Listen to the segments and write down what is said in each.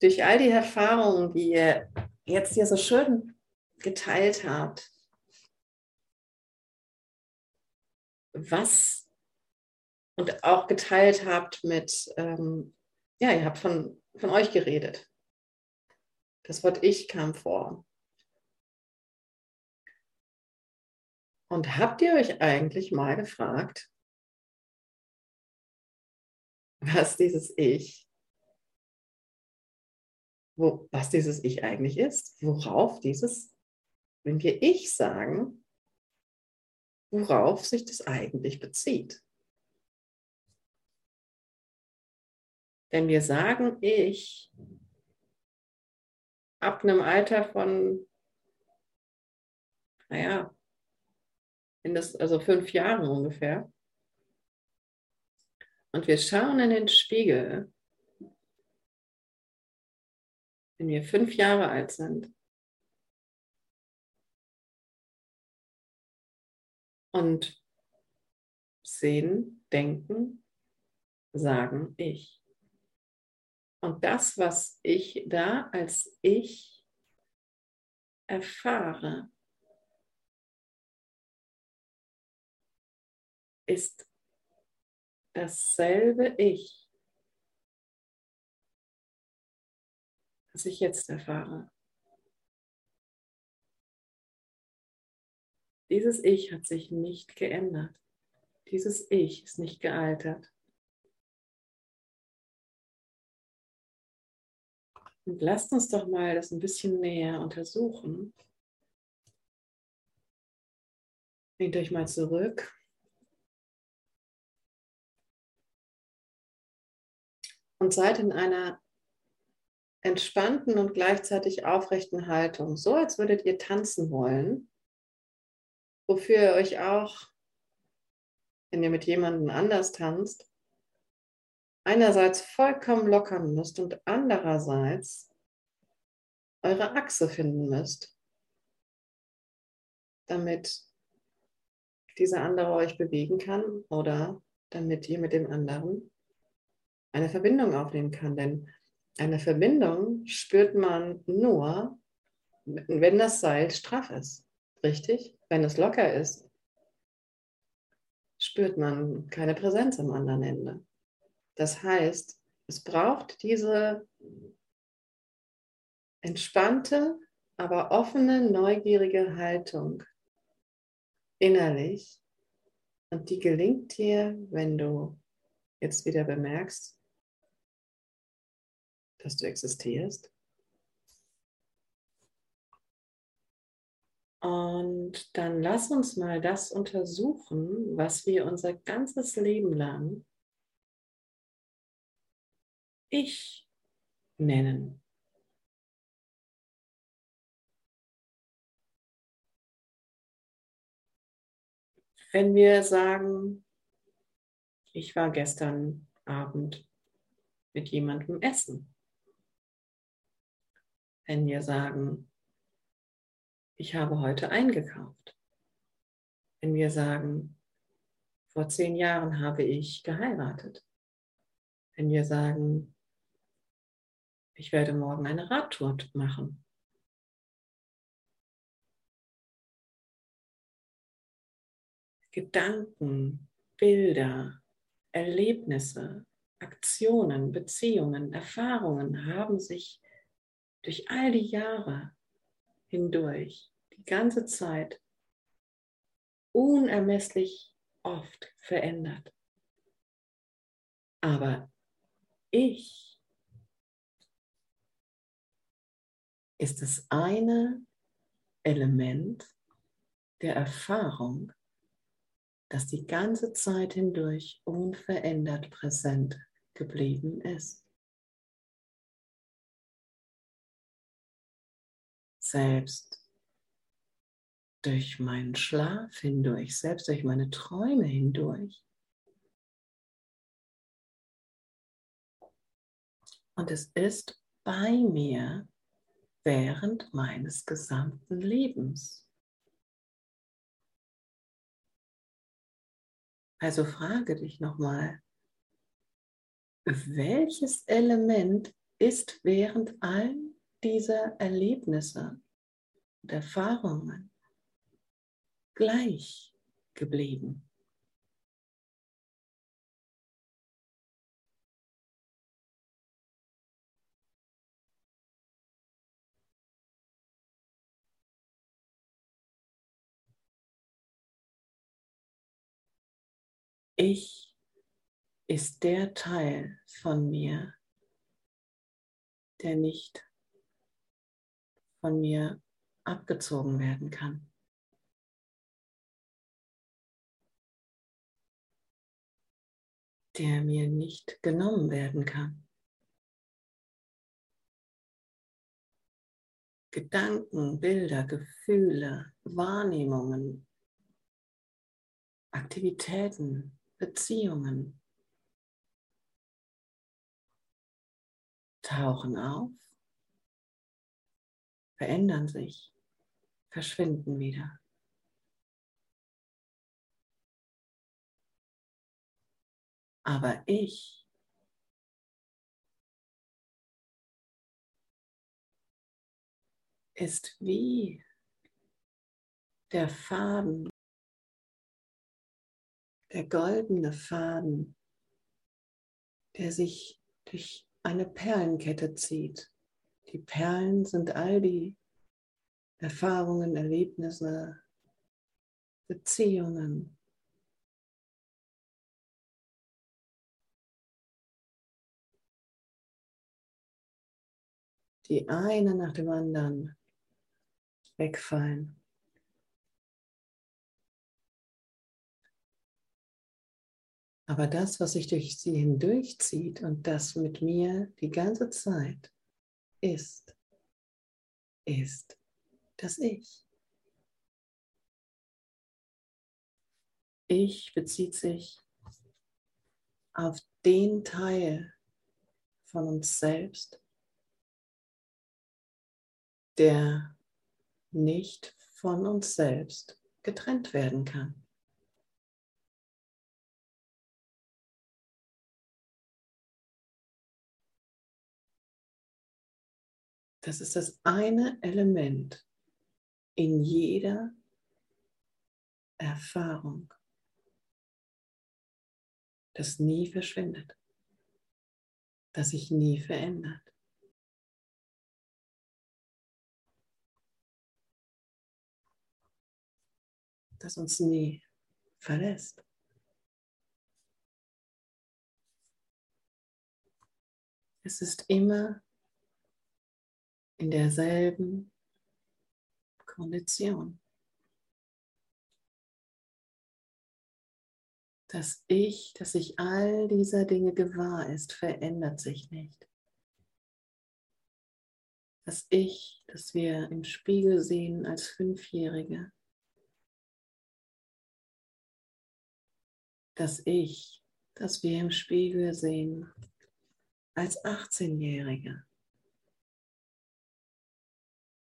durch all die Erfahrungen, die ihr jetzt hier so schön geteilt habt, was und auch geteilt habt mit, ähm, ja, ihr habt von, von euch geredet. Das Wort Ich kam vor. Und habt ihr euch eigentlich mal gefragt, was dieses Ich, wo, was dieses Ich eigentlich ist, worauf dieses, wenn wir Ich sagen, worauf sich das eigentlich bezieht. Wenn wir sagen Ich ab einem Alter von, naja, also fünf Jahren ungefähr, und wir schauen in den Spiegel, wenn wir fünf Jahre alt sind, und sehen, denken, sagen ich. Und das, was ich da als ich erfahre, ist dasselbe Ich, das ich jetzt erfahre. Dieses Ich hat sich nicht geändert. Dieses Ich ist nicht gealtert. Und lasst uns doch mal das ein bisschen näher untersuchen. Nehmt euch mal zurück. Und seid in einer entspannten und gleichzeitig aufrechten Haltung, so als würdet ihr tanzen wollen wofür ihr euch auch, wenn ihr mit jemandem anders tanzt, einerseits vollkommen lockern müsst und andererseits eure Achse finden müsst, damit dieser andere euch bewegen kann oder damit ihr mit dem anderen eine Verbindung aufnehmen kann. Denn eine Verbindung spürt man nur, wenn das Seil straff ist. Richtig? Wenn es locker ist, spürt man keine Präsenz am anderen Ende. Das heißt, es braucht diese entspannte, aber offene, neugierige Haltung innerlich. Und die gelingt dir, wenn du jetzt wieder bemerkst, dass du existierst Und dann lass uns mal das untersuchen, was wir unser ganzes Leben lang Ich nennen. Wenn wir sagen, ich war gestern Abend mit jemandem essen. Wenn wir sagen, ich habe heute eingekauft. Wenn wir sagen, vor zehn Jahren habe ich geheiratet. Wenn wir sagen, ich werde morgen eine Radtour machen. Gedanken, Bilder, Erlebnisse, Aktionen, Beziehungen, Erfahrungen haben sich durch all die Jahre hindurch, die ganze Zeit, unermesslich oft verändert. Aber ich ist das eine Element der Erfahrung, das die ganze Zeit hindurch unverändert präsent geblieben ist. Selbst durch meinen Schlaf hindurch, selbst durch meine Träume hindurch. Und es ist bei mir während meines gesamten Lebens. Also frage dich nochmal, welches Element ist während all dieser Erlebnisse und Erfahrungen gleich geblieben. Ich ist der Teil von mir, der nicht von mir abgezogen werden kann. der mir nicht genommen werden kann. Gedanken, Bilder, Gefühle, Wahrnehmungen, Aktivitäten, Beziehungen tauchen auf, verändern sich, verschwinden wieder. Aber ich ist wie der Faden, der goldene Faden, der sich durch eine Perlenkette zieht. Die Perlen sind all die Erfahrungen, Erlebnisse, Beziehungen, die eine nach dem anderen wegfallen. Aber das, was sich durch sie hindurchzieht und das mit mir die ganze Zeit ist, ist das Ich. Ich bezieht sich auf den Teil von uns selbst, der nicht von uns selbst getrennt werden kann. Das ist das eine Element in jeder Erfahrung, das nie verschwindet, das sich nie verändert. das uns nie verlässt. Es ist immer in derselben Kondition. Das Ich, das sich all dieser Dinge gewahr ist, verändert sich nicht. Das Ich, das wir im Spiegel sehen als Fünfjährige, das Ich, das wir im Spiegel sehen, als 18-Jährige.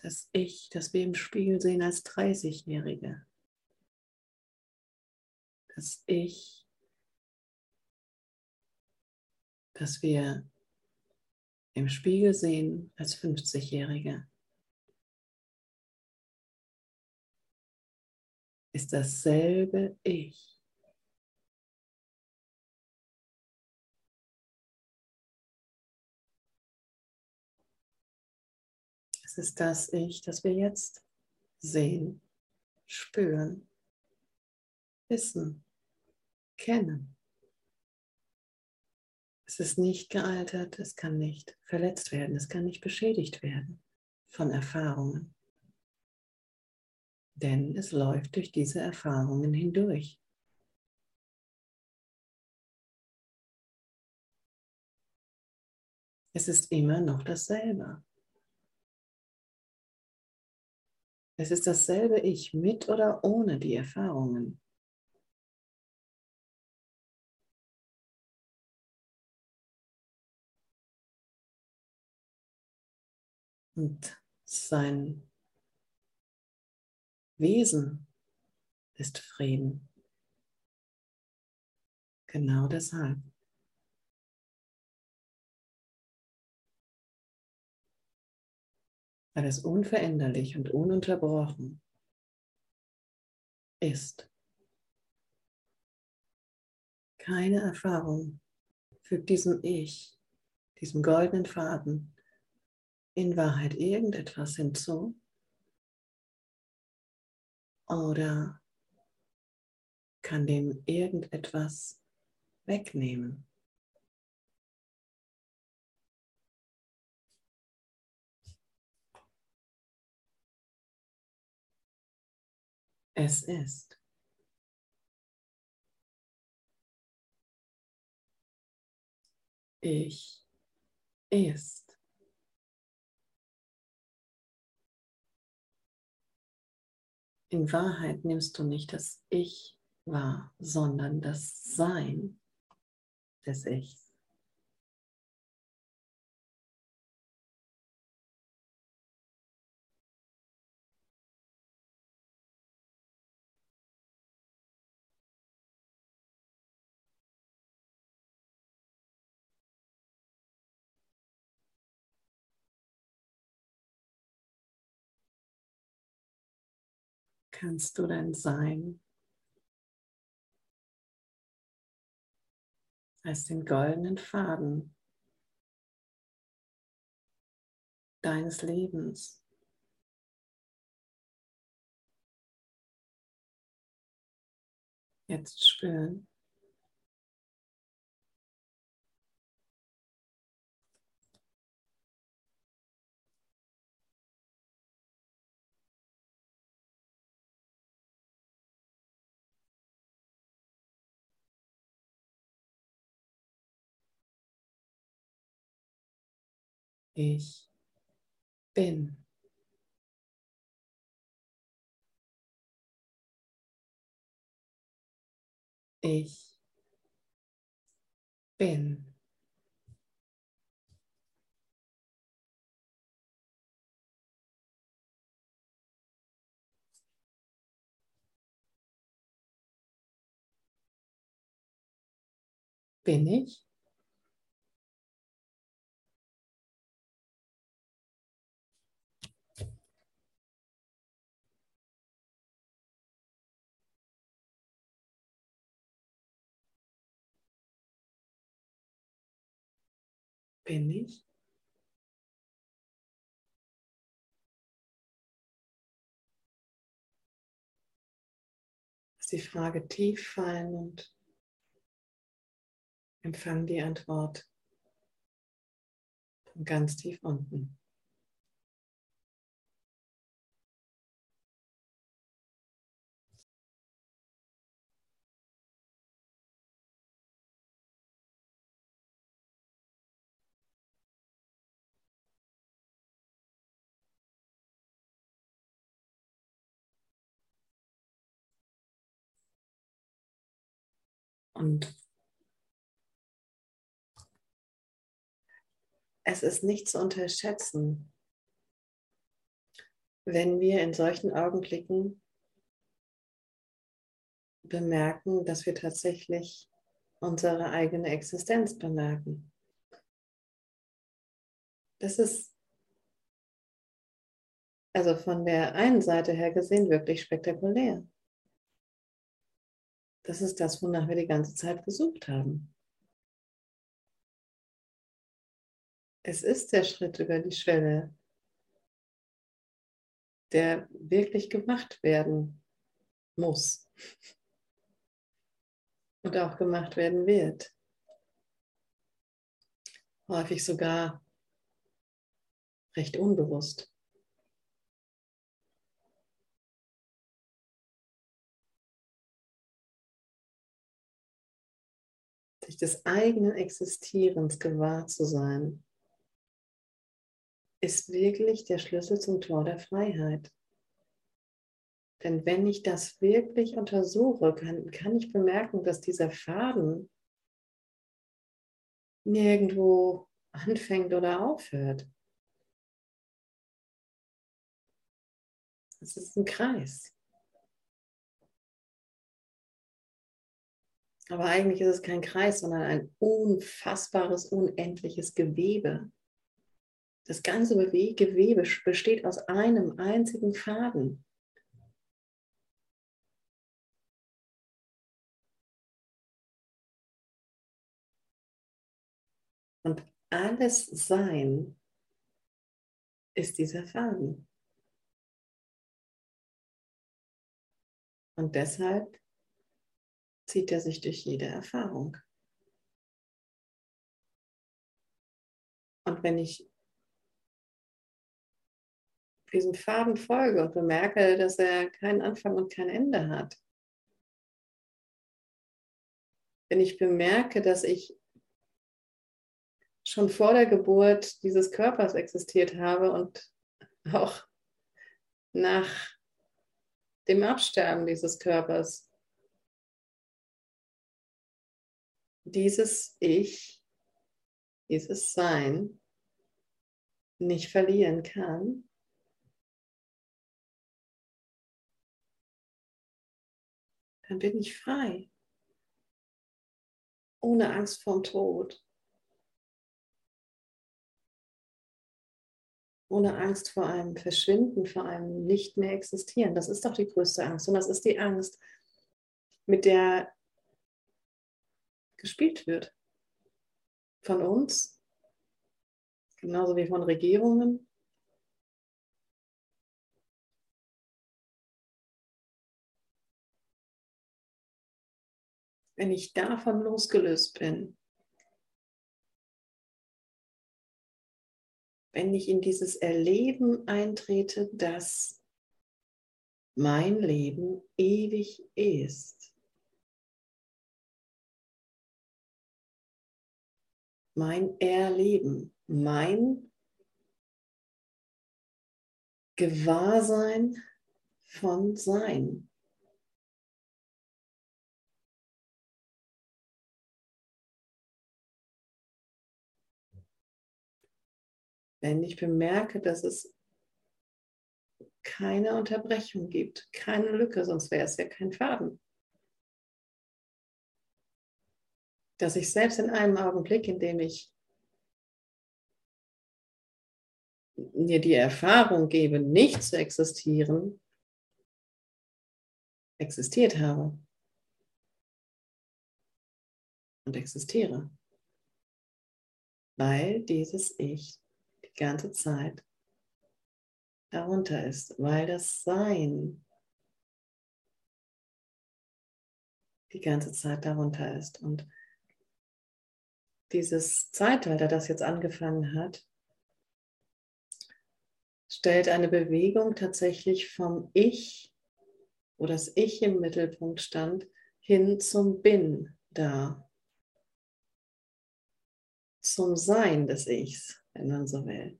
Das Ich, das wir im Spiegel sehen als 30-Jährige. Das Ich, das wir im Spiegel sehen als 50-Jährige. Ist dasselbe Ich. Ist das Ich, das wir jetzt sehen, spüren, wissen, kennen. Es ist nicht gealtert, es kann nicht verletzt werden, es kann nicht beschädigt werden von Erfahrungen. Denn es läuft durch diese Erfahrungen hindurch. Es ist immer noch dasselbe. Es ist dasselbe Ich mit oder ohne die Erfahrungen. Und sein Wesen ist Frieden. Genau deshalb. Weil es unveränderlich und ununterbrochen ist. Keine Erfahrung fügt diesem Ich, diesem goldenen Faden, in Wahrheit irgendetwas hinzu oder kann dem irgendetwas wegnehmen. Es ist. Ich ist. In Wahrheit nimmst du nicht das Ich wahr, sondern das Sein des Ichs. Kannst du dein Sein als den goldenen Faden deines Lebens jetzt spüren. Ich bin. Ich bin. Bin ich? Bin ich? Lass die Frage tief fallen und empfang die Antwort von ganz tief unten. Und es ist nicht zu unterschätzen, wenn wir in solchen Augenblicken bemerken, dass wir tatsächlich unsere eigene Existenz bemerken. Das ist also von der einen Seite her gesehen wirklich spektakulär. Das ist das, wonach wir die ganze Zeit gesucht haben. Es ist der Schritt über die Schwelle, der wirklich gemacht werden muss und auch gemacht werden wird. Häufig sogar recht unbewusst. Sich des eigenen Existierens gewahr zu sein, ist wirklich der Schlüssel zum Tor der Freiheit. Denn wenn ich das wirklich untersuche, kann, kann ich bemerken, dass dieser Faden nirgendwo anfängt oder aufhört. Es ist ein Kreis. Aber eigentlich ist es kein Kreis, sondern ein unfassbares, unendliches Gewebe, Das ganze Gewebe besteht aus einem einzigen Faden. Und alles Sein ist dieser Faden. Und deshalb zieht er sich durch jede Erfahrung. Und wenn ich diesem Faden folge und bemerke, dass er keinen Anfang und kein Ende hat, wenn ich bemerke, dass ich schon vor der Geburt dieses Körpers existiert habe und auch nach dem Absterben dieses Körpers dieses Ich, dieses Sein nicht verlieren kann, dann bin ich frei. Ohne Angst vorm Tod. Ohne Angst vor einem Verschwinden, vor einem Nicht mehr existieren. Das ist doch die größte Angst. Und das ist die Angst, mit der gespielt wird. Von uns, genauso wie von Regierungen. Wenn ich davon losgelöst bin, wenn ich in dieses Erleben eintrete, dass mein Leben ewig ist. Mein Erleben, mein Gewahrsein von Sein. Wenn ich bemerke, dass es keine Unterbrechung gibt, keine Lücke, sonst wäre es ja kein Faden. Dass ich selbst in einem Augenblick, in dem ich mir die Erfahrung gebe, nicht zu existieren, existiert habe. Und existiere, weil dieses Ich ganze Zeit darunter ist, weil das Sein die ganze Zeit darunter ist. Und dieses Zeitalter, das jetzt angefangen hat, stellt eine Bewegung tatsächlich vom Ich, wo das Ich im Mittelpunkt stand, hin zum Bin dar. Zum Sein des Ichs wenn man so will.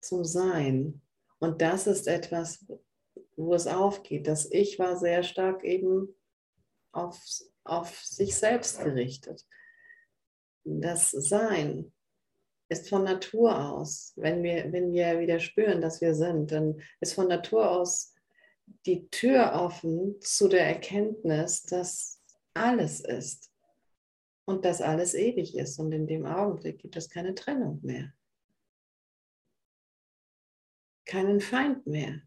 Zum Sein. Und das ist etwas, wo es aufgeht. Das Ich war sehr stark eben auf, auf sich selbst gerichtet. Das Sein ist von Natur aus, wenn wir, wenn wir wieder spüren, dass wir sind, dann ist von Natur aus die Tür offen zu der Erkenntnis, dass alles ist und dass alles ewig ist und in dem Augenblick gibt es keine Trennung mehr. Keinen Feind mehr.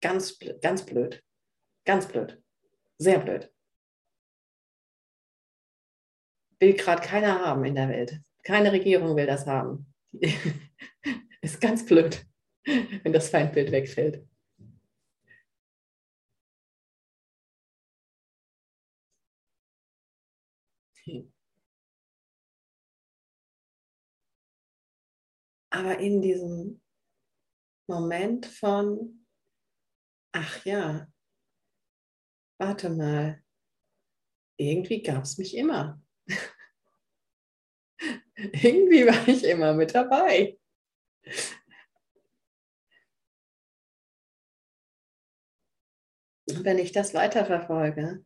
Ganz, ganz blöd. Ganz blöd. Sehr blöd. Will gerade keiner haben in der Welt. Keine Regierung will das haben. ist ganz blöd, wenn das Feindbild wegfällt. Aber in diesem Moment von, ach ja, warte mal, irgendwie gab es mich immer. irgendwie war ich immer mit dabei. Wenn ich das weiterverfolge,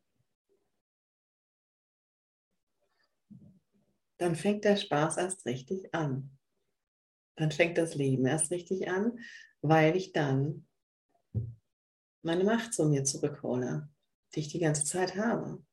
dann fängt der Spaß erst richtig an. Dann fängt das Leben erst richtig an, weil ich dann meine Macht zu mir zurückhole, die ich die ganze Zeit habe.